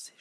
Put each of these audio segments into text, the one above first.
ces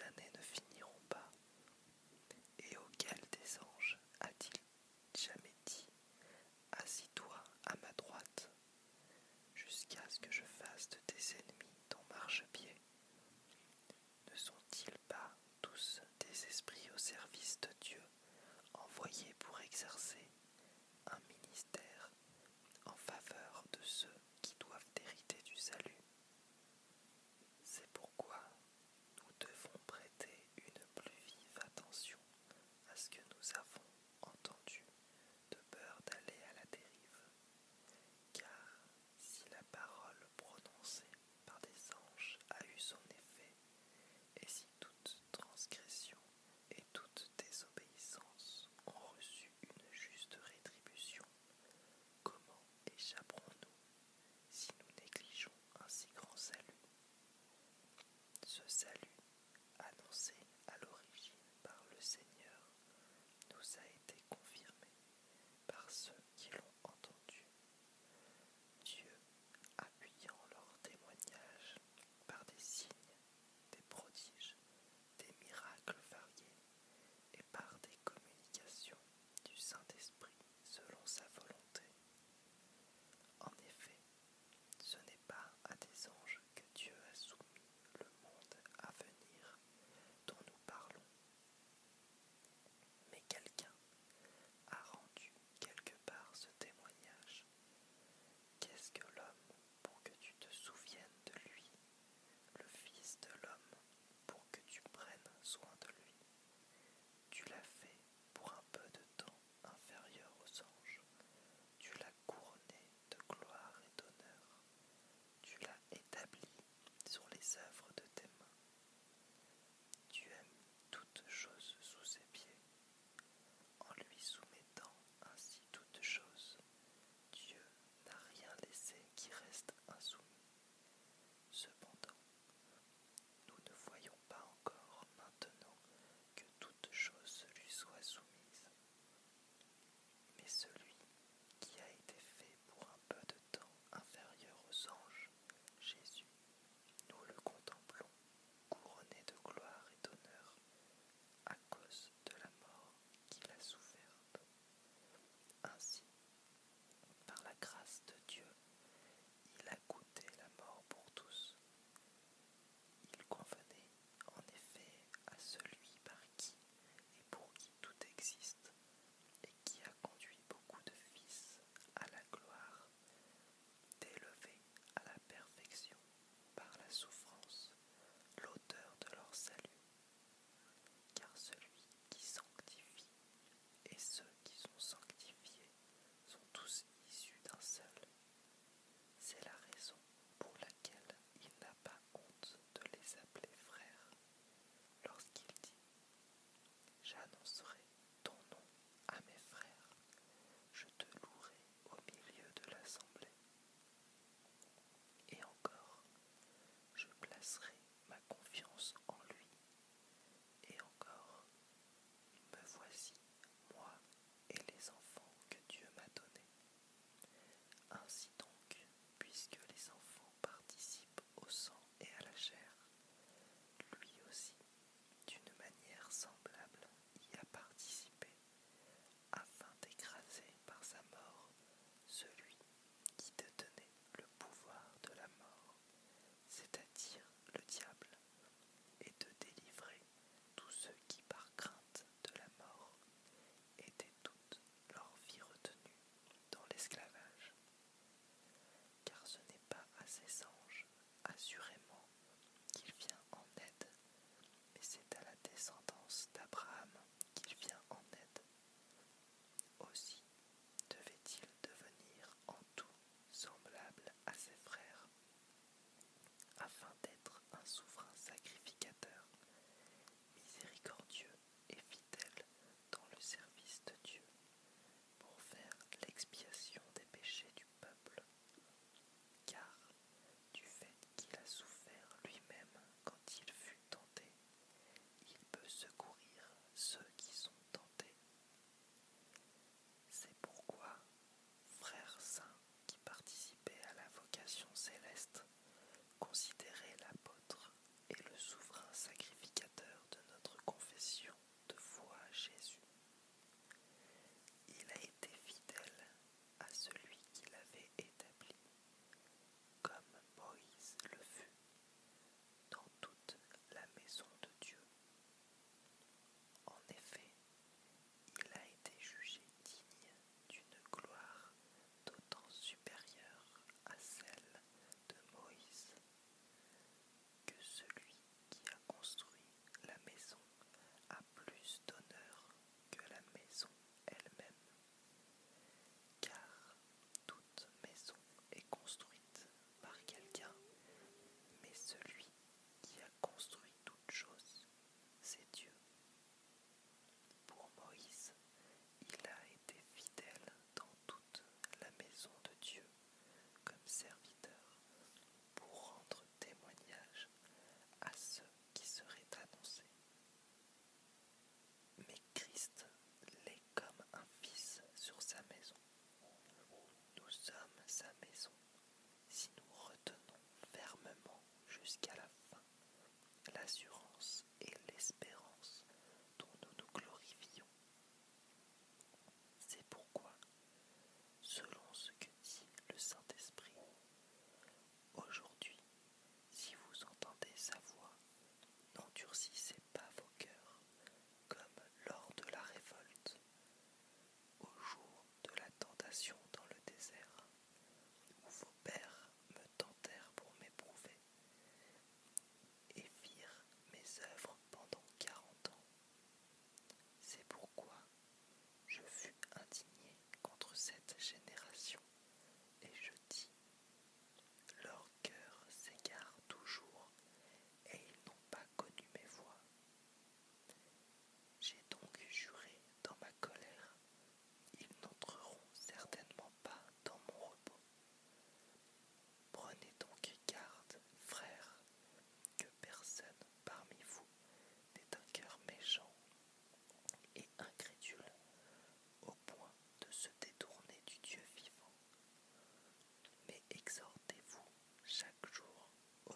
sändning.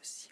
Aussi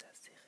ça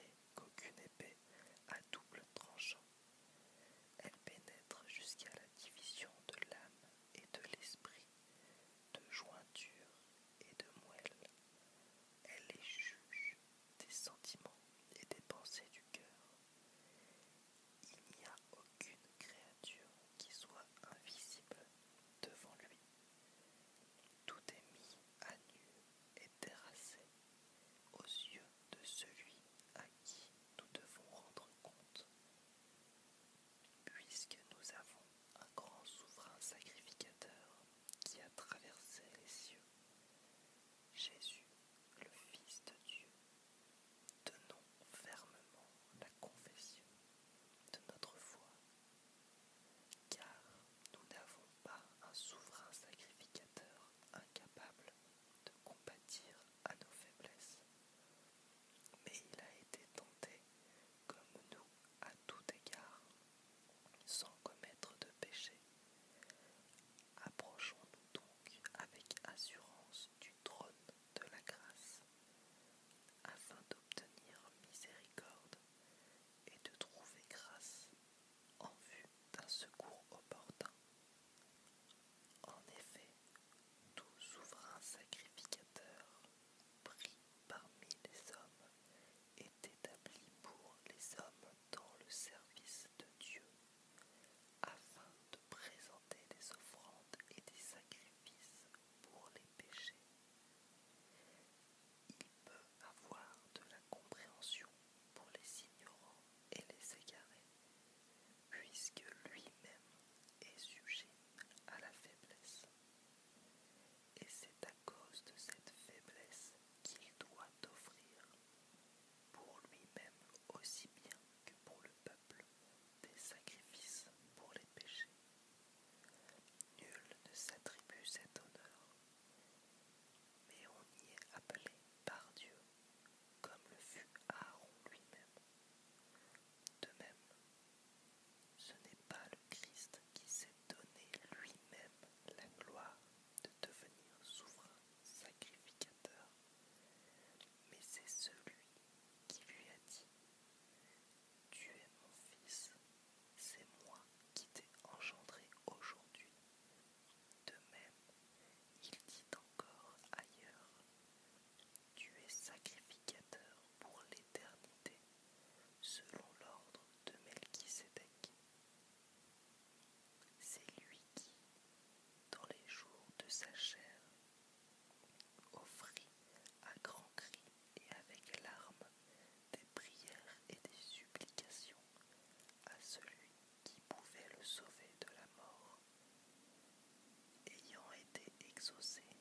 mais.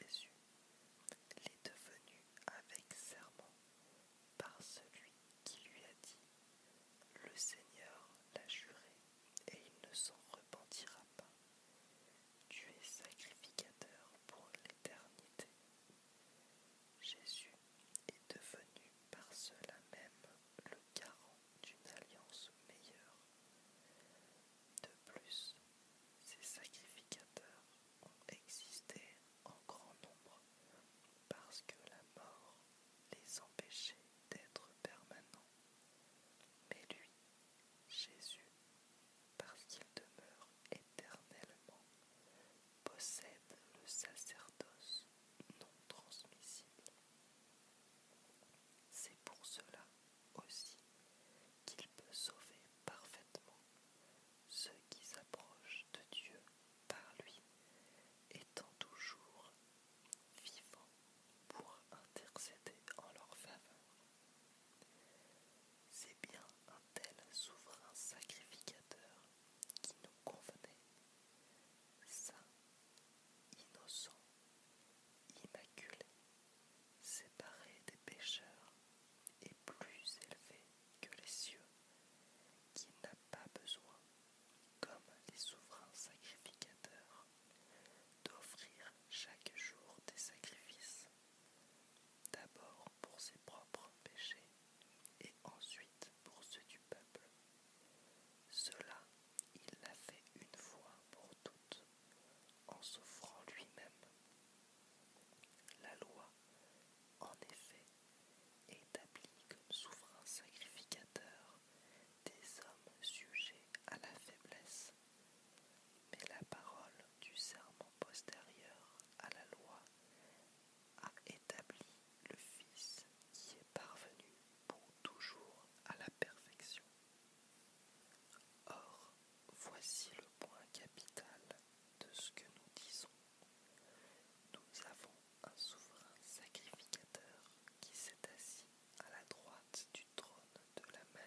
Jésus.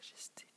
just.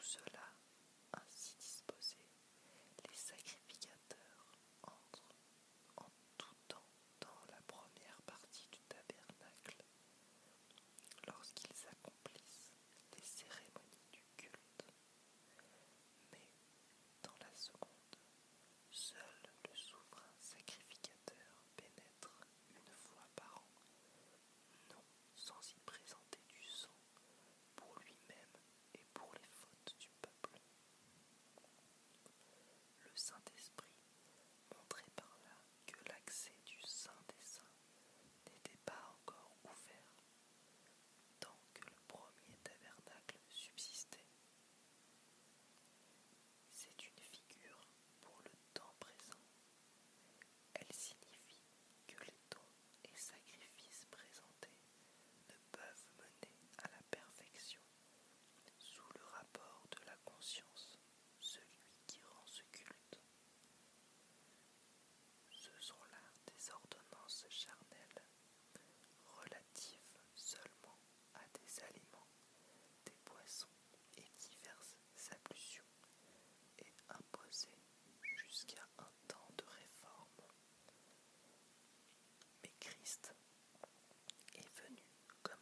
tú.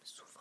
souffle.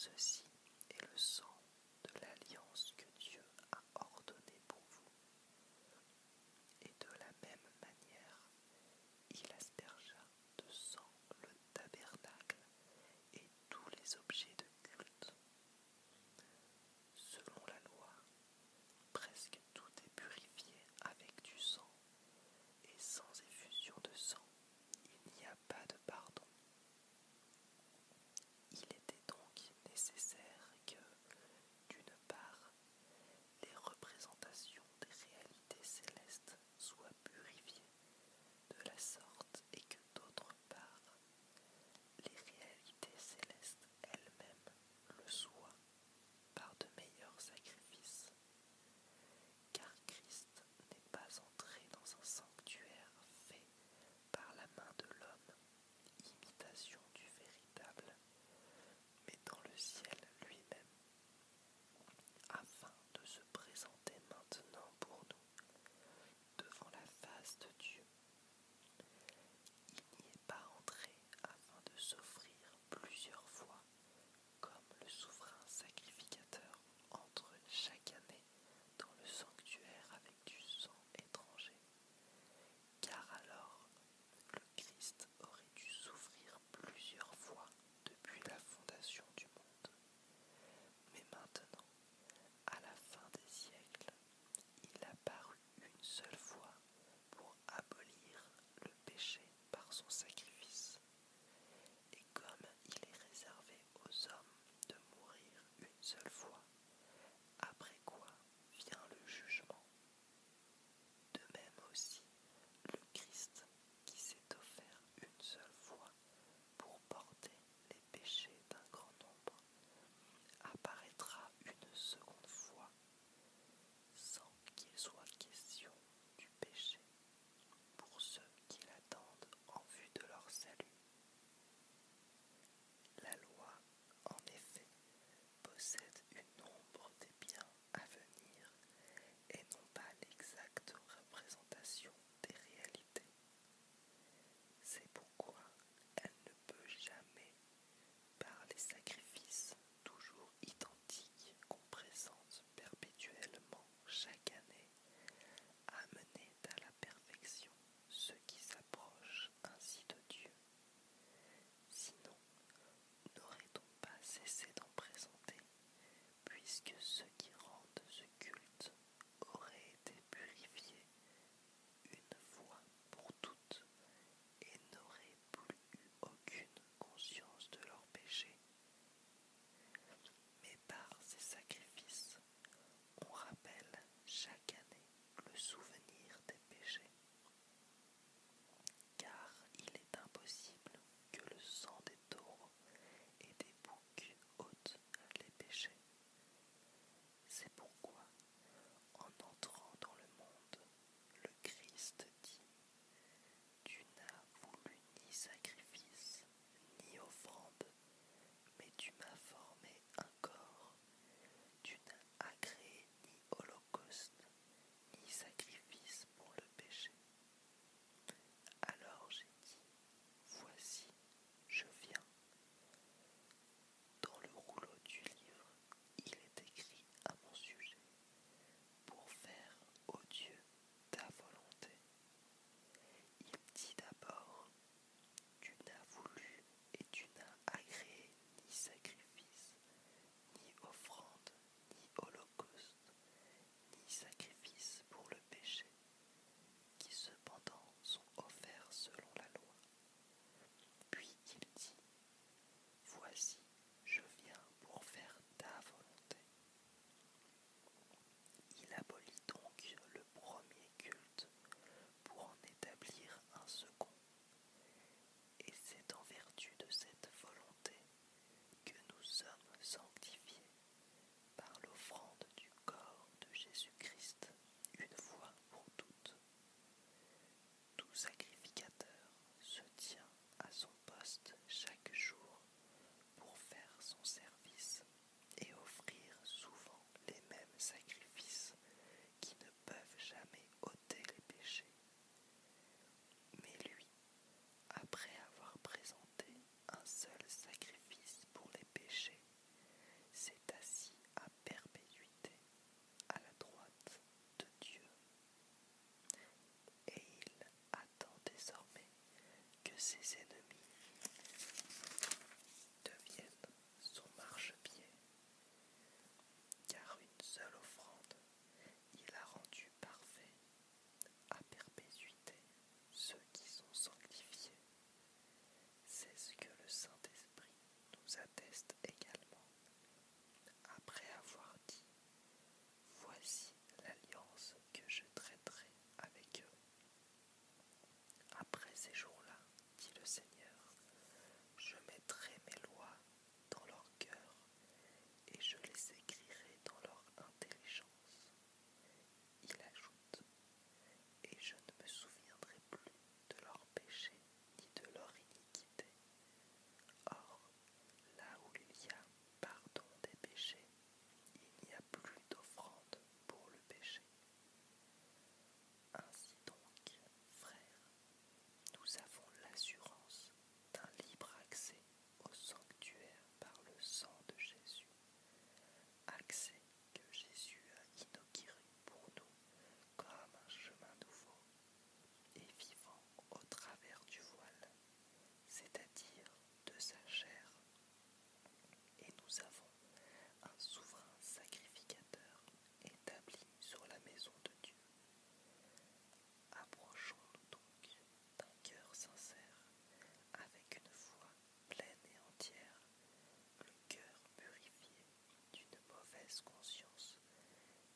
ceci. conscience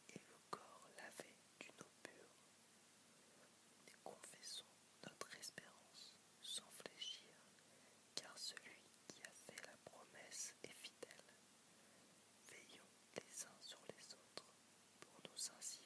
et le corps lavé d'une eau pure. Confessons notre espérance sans fléchir, car celui qui a fait la promesse est fidèle. Veillons les uns sur les autres pour nous ainsi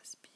aspirines.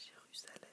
Jérusalem.